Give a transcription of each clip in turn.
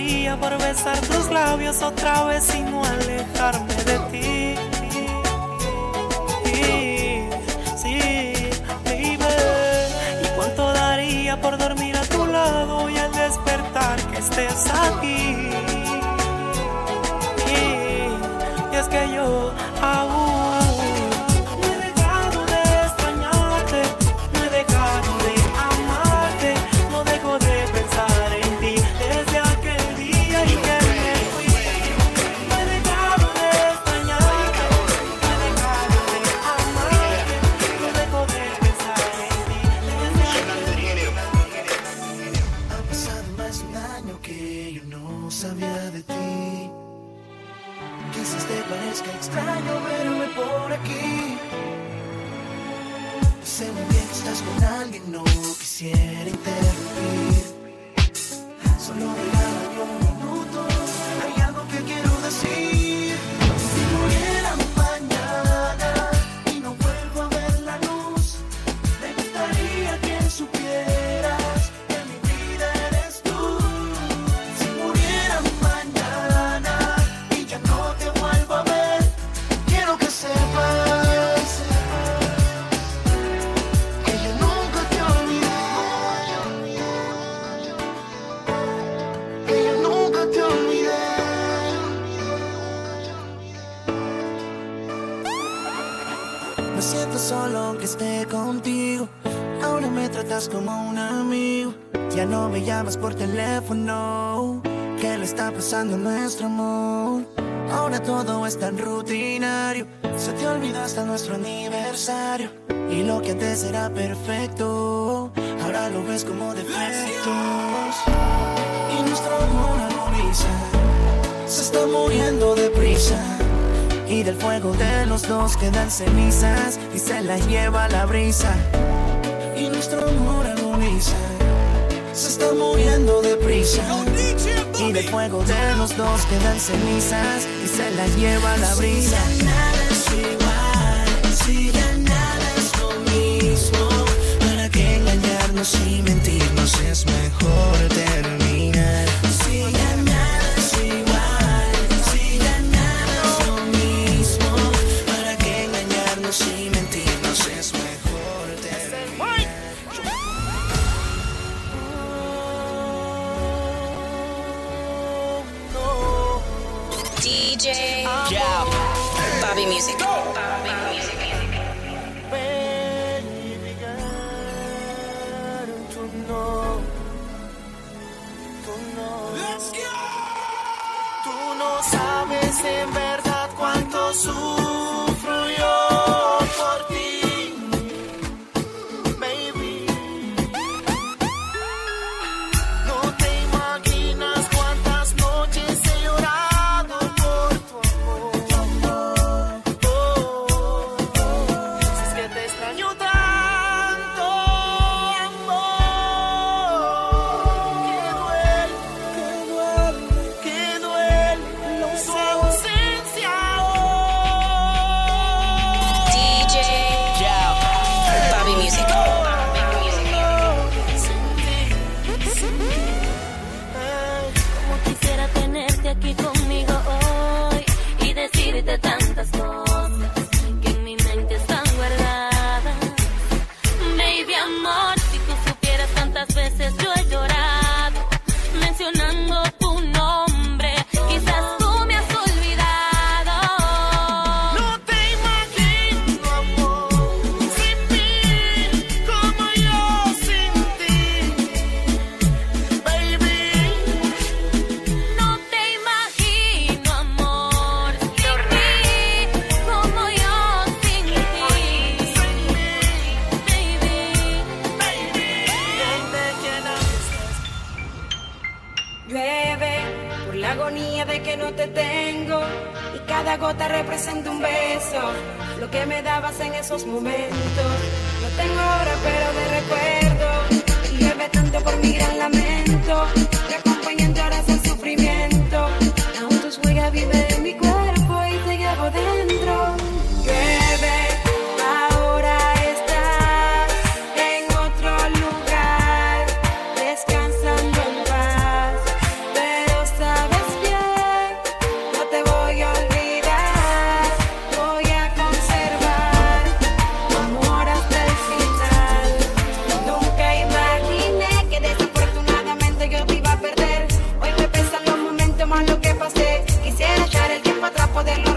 daría por besar tus labios otra vez y no alejarme de ti. Sí, sí, baby. ¿Y cuánto daría por dormir a tu lado y al despertar que estés aquí? Y es que yo llamas por teléfono. ¿Qué le está pasando a nuestro amor? Ahora todo es tan rutinario. Se te olvidó hasta nuestro aniversario. Y lo que antes era perfecto, ahora lo ves como defectos. Y nuestro amor agoniza, se está muriendo deprisa. Y del fuego de los dos quedan cenizas y se las lleva la brisa. Y nuestro amor agoniza se está muriendo de prisa. Y de fuego de los dos quedan cenizas y se las lleva la brisa. Si ya nada es lo mismo. ¿Para qué engañarnos y mentirnos? Es mejor en esos momentos. no tengo ahora, pero de recuerdo. Y tanto por mi gran lamento. Te acompañando ahora poder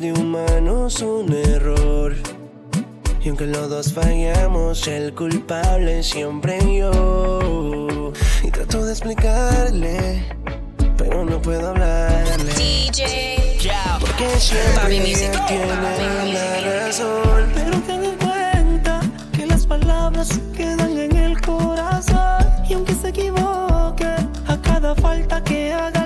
de humanos un error. Y aunque los dos fallamos, el culpable siempre yo. Y trato de explicarle, pero no puedo hablarle. DJ. Porque siempre Music. tiene la razón. Pero ten en cuenta que las palabras quedan en el corazón. Y aunque se equivoque, a cada falta que haga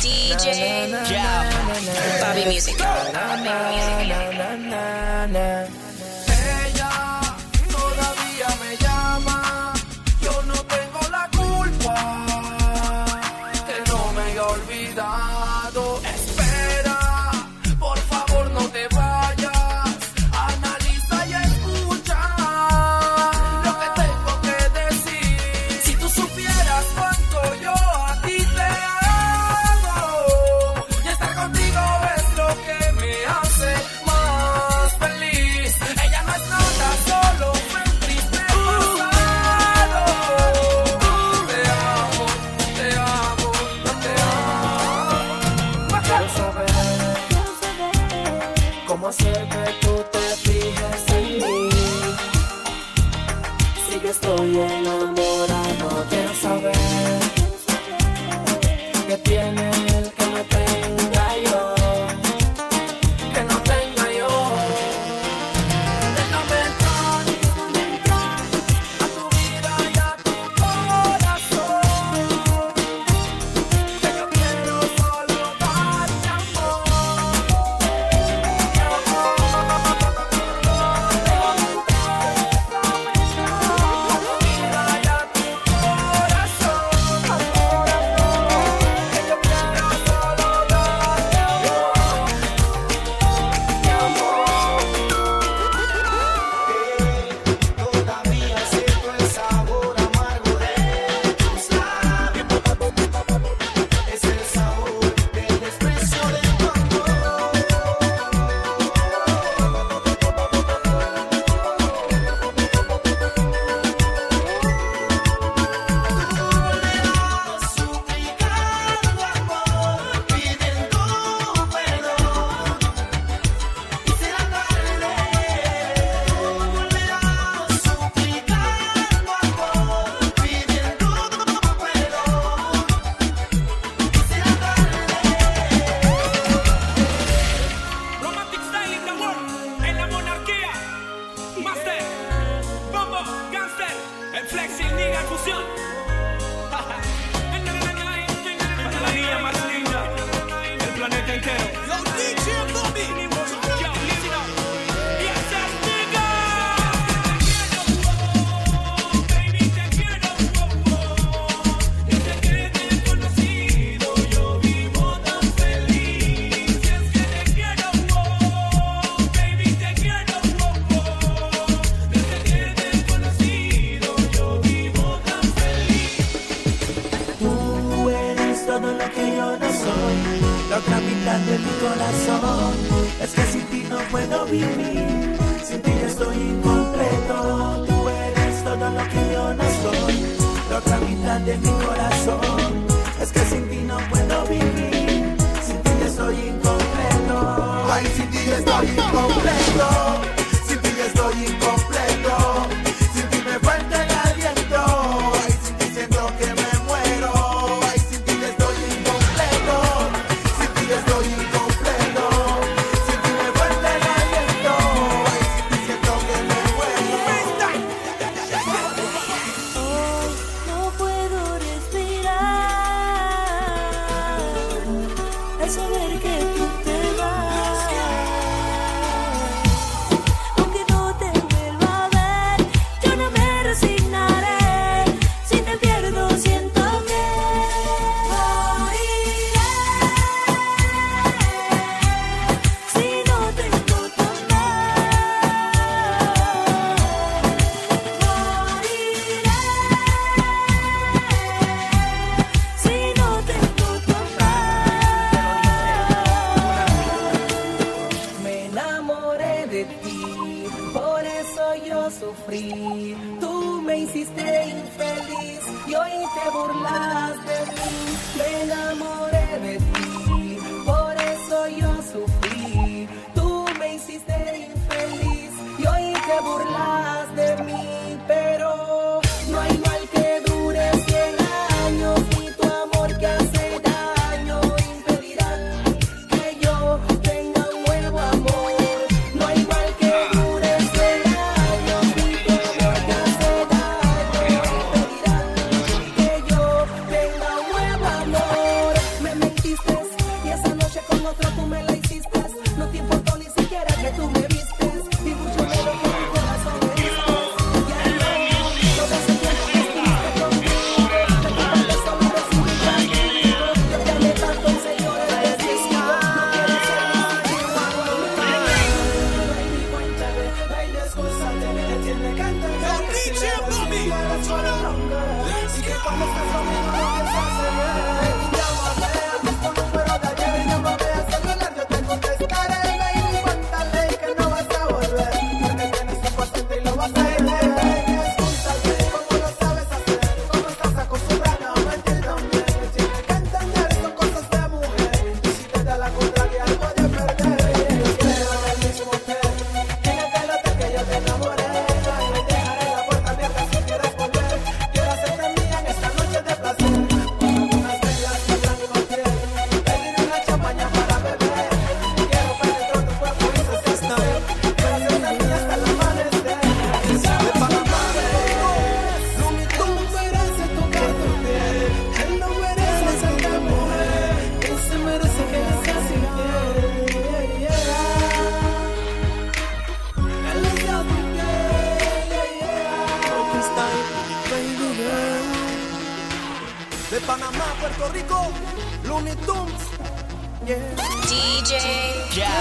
DJ Bobby Music. Bobby Music. fiesta.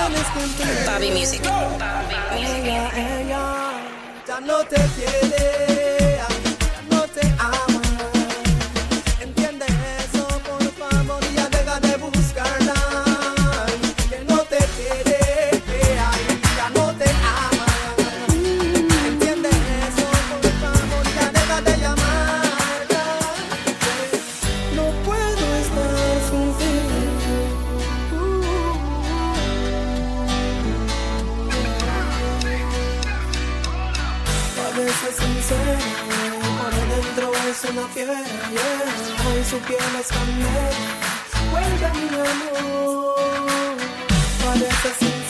Bobby Music. Music. Ella, ella, ya no te quiere, no te ama. su piel supiera esconder. Cuéntame, mi amor, parece así.